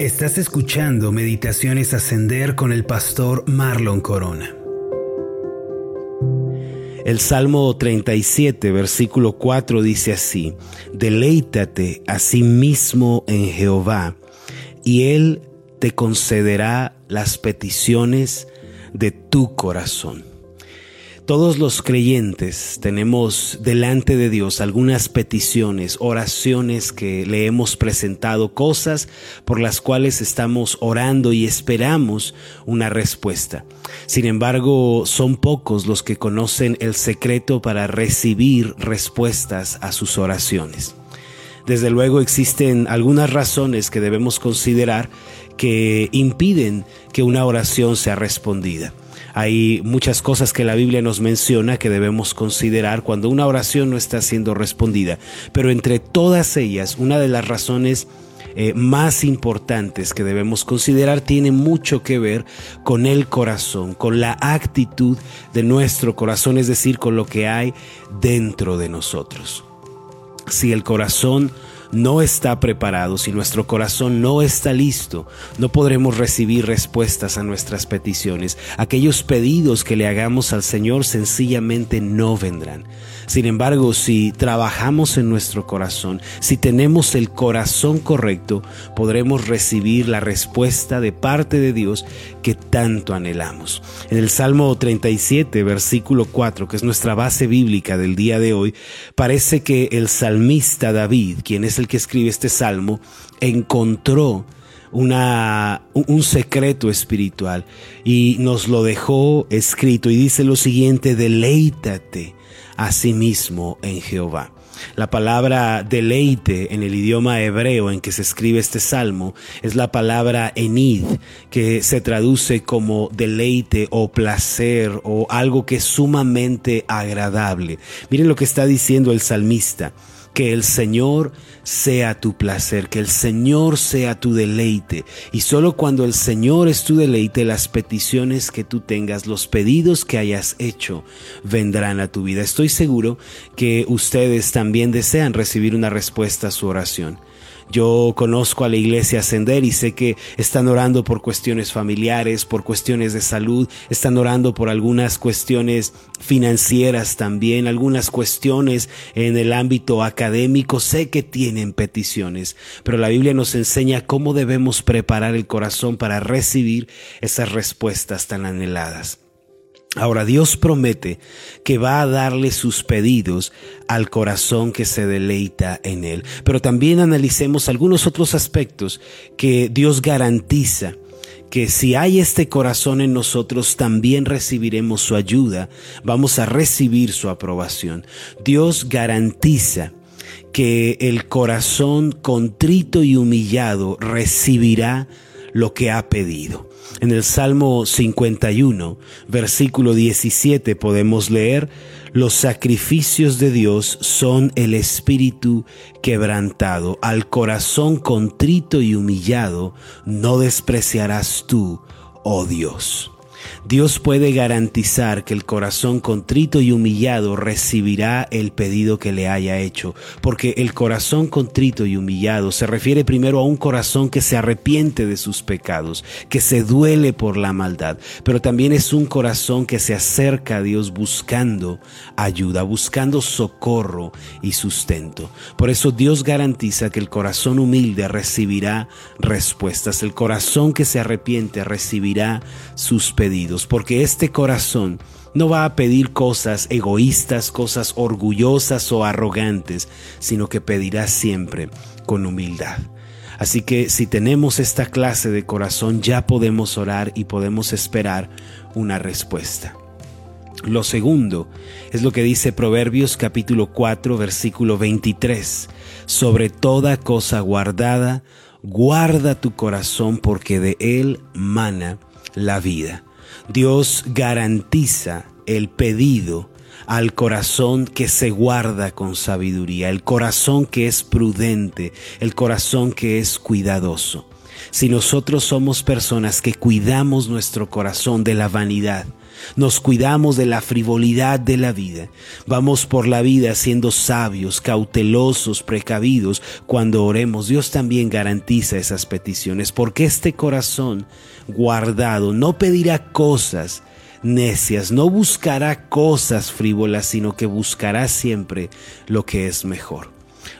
Estás escuchando Meditaciones Ascender con el pastor Marlon Corona. El Salmo 37, versículo 4 dice así, Deleítate a sí mismo en Jehová, y Él te concederá las peticiones de tu corazón. Todos los creyentes tenemos delante de Dios algunas peticiones, oraciones que le hemos presentado, cosas por las cuales estamos orando y esperamos una respuesta. Sin embargo, son pocos los que conocen el secreto para recibir respuestas a sus oraciones. Desde luego existen algunas razones que debemos considerar que impiden que una oración sea respondida. Hay muchas cosas que la Biblia nos menciona que debemos considerar cuando una oración no está siendo respondida. Pero entre todas ellas, una de las razones eh, más importantes que debemos considerar tiene mucho que ver con el corazón, con la actitud de nuestro corazón, es decir, con lo que hay dentro de nosotros. Si el corazón no está preparado, si nuestro corazón no está listo, no podremos recibir respuestas a nuestras peticiones. Aquellos pedidos que le hagamos al Señor sencillamente no vendrán. Sin embargo, si trabajamos en nuestro corazón, si tenemos el corazón correcto, podremos recibir la respuesta de parte de Dios que tanto anhelamos. En el Salmo 37, versículo 4, que es nuestra base bíblica del día de hoy, parece que el salmista David, quien es el que escribe este salmo, encontró un secreto espiritual y nos lo dejó escrito y dice lo siguiente, deleítate a sí mismo en Jehová. La palabra deleite en el idioma hebreo en que se escribe este salmo es la palabra enid, que se traduce como deleite o placer o algo que es sumamente agradable. Miren lo que está diciendo el salmista que el Señor sea tu placer, que el Señor sea tu deleite. Y solo cuando el Señor es tu deleite, las peticiones que tú tengas, los pedidos que hayas hecho, vendrán a tu vida. Estoy seguro que ustedes también desean recibir una respuesta a su oración. Yo conozco a la iglesia Ascender y sé que están orando por cuestiones familiares, por cuestiones de salud, están orando por algunas cuestiones financieras también, algunas cuestiones en el ámbito académico. Sé que tienen peticiones, pero la Biblia nos enseña cómo debemos preparar el corazón para recibir esas respuestas tan anheladas. Ahora Dios promete que va a darle sus pedidos al corazón que se deleita en Él. Pero también analicemos algunos otros aspectos que Dios garantiza que si hay este corazón en nosotros, también recibiremos su ayuda, vamos a recibir su aprobación. Dios garantiza que el corazón contrito y humillado recibirá lo que ha pedido. En el Salmo 51, versículo 17 podemos leer, los sacrificios de Dios son el espíritu quebrantado, al corazón contrito y humillado no despreciarás tú, oh Dios. Dios puede garantizar que el corazón contrito y humillado recibirá el pedido que le haya hecho, porque el corazón contrito y humillado se refiere primero a un corazón que se arrepiente de sus pecados, que se duele por la maldad, pero también es un corazón que se acerca a Dios buscando ayuda, buscando socorro y sustento. Por eso Dios garantiza que el corazón humilde recibirá respuestas, el corazón que se arrepiente recibirá sus pedidos porque este corazón no va a pedir cosas egoístas, cosas orgullosas o arrogantes, sino que pedirá siempre con humildad. Así que si tenemos esta clase de corazón ya podemos orar y podemos esperar una respuesta. Lo segundo es lo que dice Proverbios capítulo 4 versículo 23. Sobre toda cosa guardada, guarda tu corazón porque de él mana la vida. Dios garantiza el pedido al corazón que se guarda con sabiduría, el corazón que es prudente, el corazón que es cuidadoso. Si nosotros somos personas que cuidamos nuestro corazón de la vanidad, nos cuidamos de la frivolidad de la vida, vamos por la vida siendo sabios, cautelosos, precavidos, cuando oremos, Dios también garantiza esas peticiones, porque este corazón guardado no pedirá cosas, necias, no buscará cosas frívolas, sino que buscará siempre lo que es mejor.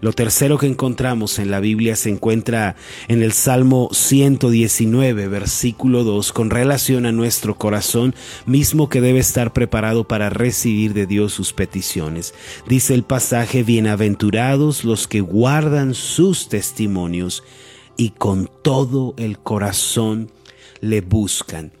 Lo tercero que encontramos en la Biblia se encuentra en el Salmo 119, versículo 2, con relación a nuestro corazón mismo que debe estar preparado para recibir de Dios sus peticiones. Dice el pasaje, bienaventurados los que guardan sus testimonios y con todo el corazón le buscan.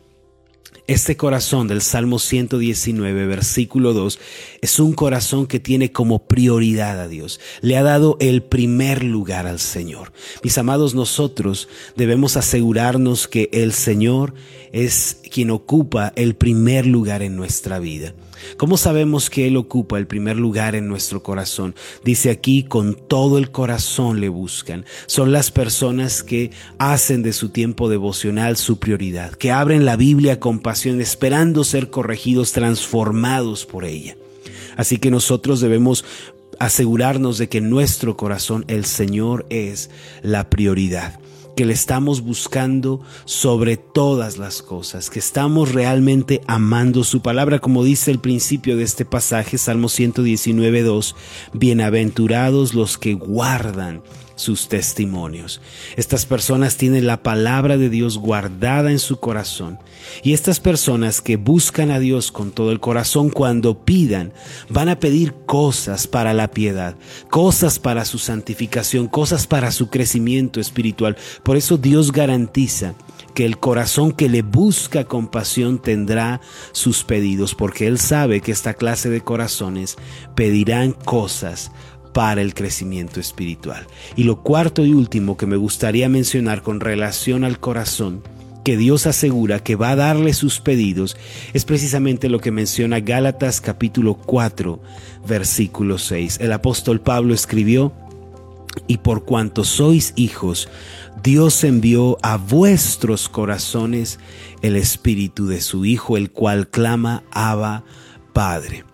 Este corazón del Salmo 119, versículo 2, es un corazón que tiene como prioridad a Dios. Le ha dado el primer lugar al Señor. Mis amados, nosotros debemos asegurarnos que el Señor es quien ocupa el primer lugar en nuestra vida. ¿Cómo sabemos que Él ocupa el primer lugar en nuestro corazón? Dice aquí, con todo el corazón le buscan. Son las personas que hacen de su tiempo devocional su prioridad, que abren la Biblia con pasión, esperando ser corregidos, transformados por ella. Así que nosotros debemos asegurarnos de que en nuestro corazón el Señor es la prioridad que le estamos buscando sobre todas las cosas, que estamos realmente amando su palabra, como dice el principio de este pasaje, Salmo 119, 2, bienaventurados los que guardan sus testimonios. Estas personas tienen la palabra de Dios guardada en su corazón. Y estas personas que buscan a Dios con todo el corazón cuando pidan, van a pedir cosas para la piedad, cosas para su santificación, cosas para su crecimiento espiritual. Por eso Dios garantiza que el corazón que le busca con pasión tendrá sus pedidos, porque Él sabe que esta clase de corazones pedirán cosas para el crecimiento espiritual. Y lo cuarto y último que me gustaría mencionar con relación al corazón, que Dios asegura que va a darle sus pedidos, es precisamente lo que menciona Gálatas capítulo 4, versículo 6. El apóstol Pablo escribió, y por cuanto sois hijos, Dios envió a vuestros corazones el espíritu de su Hijo, el cual clama, Abba, Padre.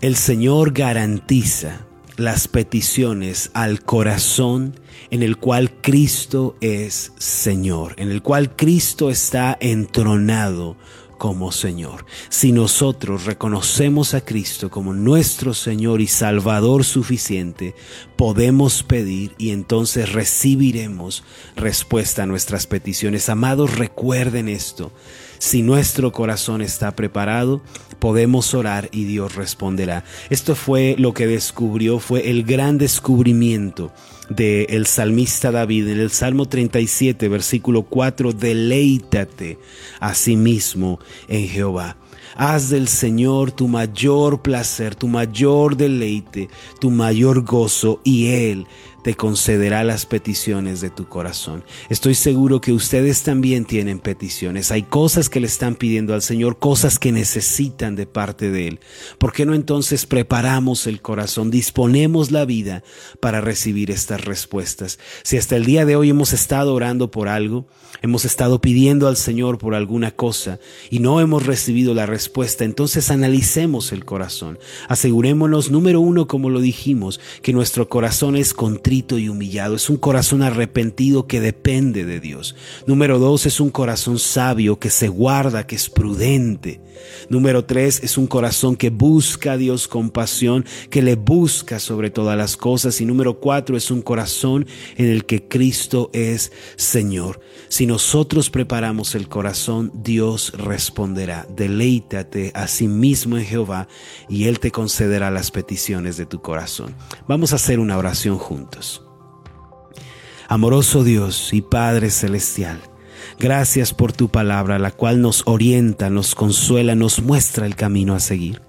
El Señor garantiza las peticiones al corazón en el cual Cristo es Señor, en el cual Cristo está entronado como Señor. Si nosotros reconocemos a Cristo como nuestro Señor y Salvador suficiente, podemos pedir y entonces recibiremos respuesta a nuestras peticiones. Amados, recuerden esto. Si nuestro corazón está preparado, podemos orar y Dios responderá. Esto fue lo que descubrió, fue el gran descubrimiento del salmista David en el Salmo 37, versículo 4, deleítate a sí mismo en Jehová. Haz del Señor tu mayor placer, tu mayor deleite, tu mayor gozo, y Él te concederá las peticiones de tu corazón. Estoy seguro que ustedes también tienen peticiones. Hay cosas que le están pidiendo al Señor, cosas que necesitan de parte de Él. ¿Por qué no entonces preparamos el corazón, disponemos la vida para recibir estas respuestas? Si hasta el día de hoy hemos estado orando por algo, hemos estado pidiendo al Señor por alguna cosa y no hemos recibido la respuesta, entonces analicemos el corazón. Asegurémonos, número uno, como lo dijimos, que nuestro corazón es y humillado, es un corazón arrepentido que depende de Dios. Número dos, es un corazón sabio que se guarda, que es prudente. Número tres, es un corazón que busca a Dios con pasión, que le busca sobre todas las cosas. Y número cuatro, es un corazón en el que Cristo es Señor. Si nosotros preparamos el corazón, Dios responderá. Deleítate a sí mismo en Jehová y Él te concederá las peticiones de tu corazón. Vamos a hacer una oración juntos. Amoroso Dios y Padre Celestial, gracias por tu palabra, la cual nos orienta, nos consuela, nos muestra el camino a seguir.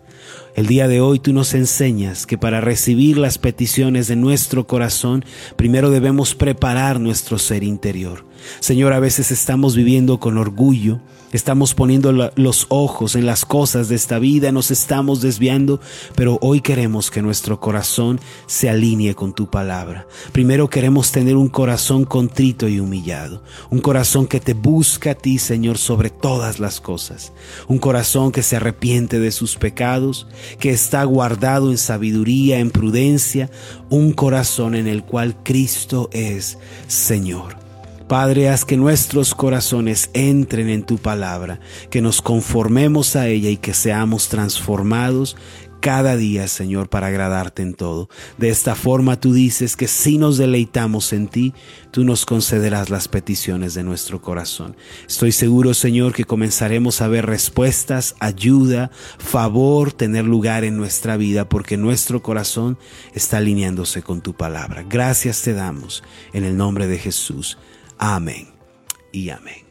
El día de hoy tú nos enseñas que para recibir las peticiones de nuestro corazón, primero debemos preparar nuestro ser interior. Señor, a veces estamos viviendo con orgullo, estamos poniendo los ojos en las cosas de esta vida, nos estamos desviando, pero hoy queremos que nuestro corazón se alinee con tu palabra. Primero queremos tener un corazón contrito y humillado, un corazón que te busca a ti, Señor, sobre todas las cosas, un corazón que se arrepiente de sus pecados, que está guardado en sabiduría, en prudencia, un corazón en el cual Cristo es Señor. Padre, haz que nuestros corazones entren en tu palabra, que nos conformemos a ella y que seamos transformados cada día, Señor, para agradarte en todo. De esta forma tú dices que si nos deleitamos en ti, tú nos concederás las peticiones de nuestro corazón. Estoy seguro, Señor, que comenzaremos a ver respuestas, ayuda, favor, tener lugar en nuestra vida, porque nuestro corazón está alineándose con tu palabra. Gracias te damos en el nombre de Jesús. Amén y amén.